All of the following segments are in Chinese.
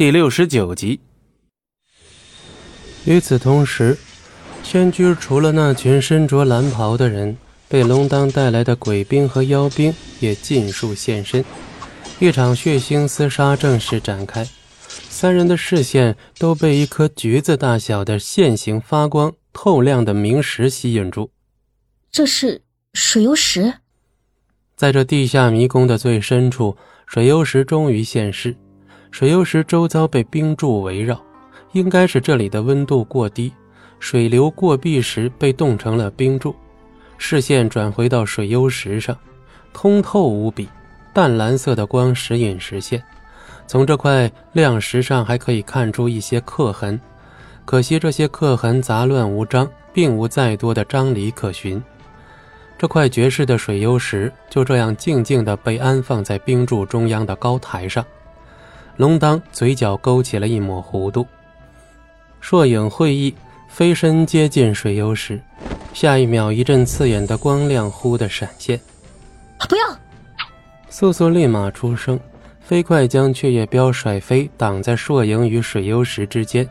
第六十九集。与此同时，仙居除了那群身着蓝袍的人，被龙当带来的鬼兵和妖兵也尽数现身。一场血腥厮杀正式展开。三人的视线都被一颗橘子大小的线形发光、透亮的明石吸引住。这是水幽石。在这地下迷宫的最深处，水幽石终于现世。水幽石周遭被冰柱围绕，应该是这里的温度过低，水流过壁时被冻成了冰柱。视线转回到水幽石上，通透无比，淡蓝色的光时隐时现。从这块亮石上还可以看出一些刻痕，可惜这些刻痕杂乱无章，并无再多的章理可循。这块绝世的水幽石就这样静静地被安放在冰柱中央的高台上。龙当嘴角勾起了一抹弧度，硕影会意，飞身接近水幽石。下一秒，一阵刺眼的光亮忽的闪现。不要！素素立马出声，飞快将雀叶镖甩飞，挡在硕影与水幽石之间。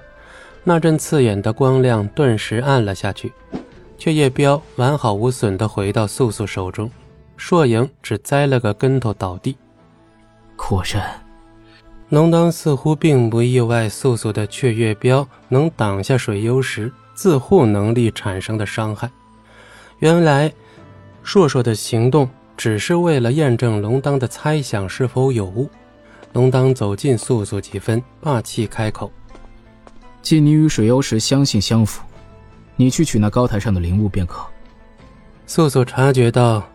那阵刺眼的光亮顿时暗了下去，雀叶镖完好无损地回到素素手中，硕影只栽了个跟头倒地。果然。龙当似乎并不意外，素素的雀跃镖能挡下水幽石自护能力产生的伤害。原来，硕硕的行动只是为了验证龙当的猜想是否有误。龙当走近素素几分，霸气开口：“既你与水幽石相信相符，你去取那高台上的灵物便可。”素素察觉到，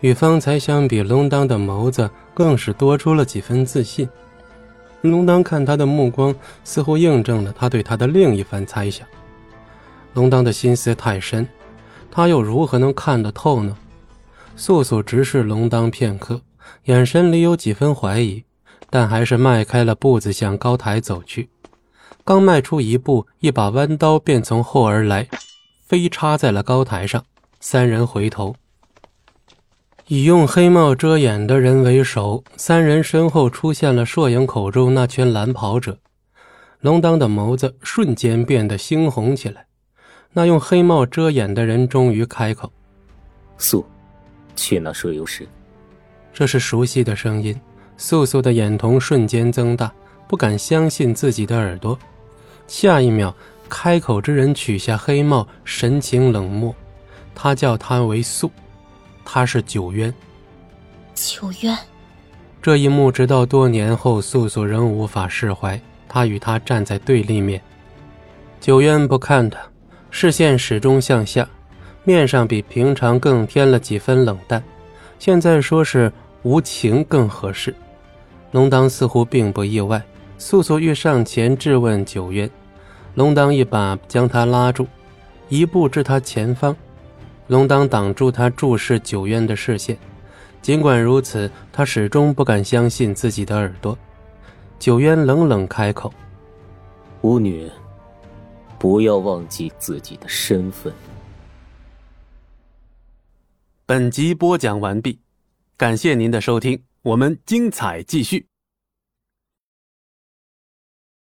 与方才相比，龙当的眸子更是多出了几分自信。龙当看他的目光，似乎印证了他对他的另一番猜想。龙当的心思太深，他又如何能看得透呢？素素直视龙当片刻，眼神里有几分怀疑，但还是迈开了步子向高台走去。刚迈出一步，一把弯刀便从后而来，飞插在了高台上。三人回头。以用黑帽遮掩的人为首，三人身后出现了硕影口中那群蓝袍者。龙当的眸子瞬间变得猩红起来。那用黑帽遮掩的人终于开口：“素，去那水游石。”这是熟悉的声音。素素的眼瞳瞬间增大，不敢相信自己的耳朵。下一秒，开口之人取下黑帽，神情冷漠。他叫他为素。他是九渊，九渊。这一幕直到多年后，素素仍无法释怀。他与他站在对立面，九渊不看他，视线始终向下，面上比平常更添了几分冷淡。现在说是无情更合适。龙当似乎并不意外，素素欲上前质问九渊，龙当一把将他拉住，一步至他前方。龙当挡住他注视九渊的视线，尽管如此，他始终不敢相信自己的耳朵。九渊冷冷开口：“巫女，不要忘记自己的身份。”本集播讲完毕，感谢您的收听，我们精彩继续。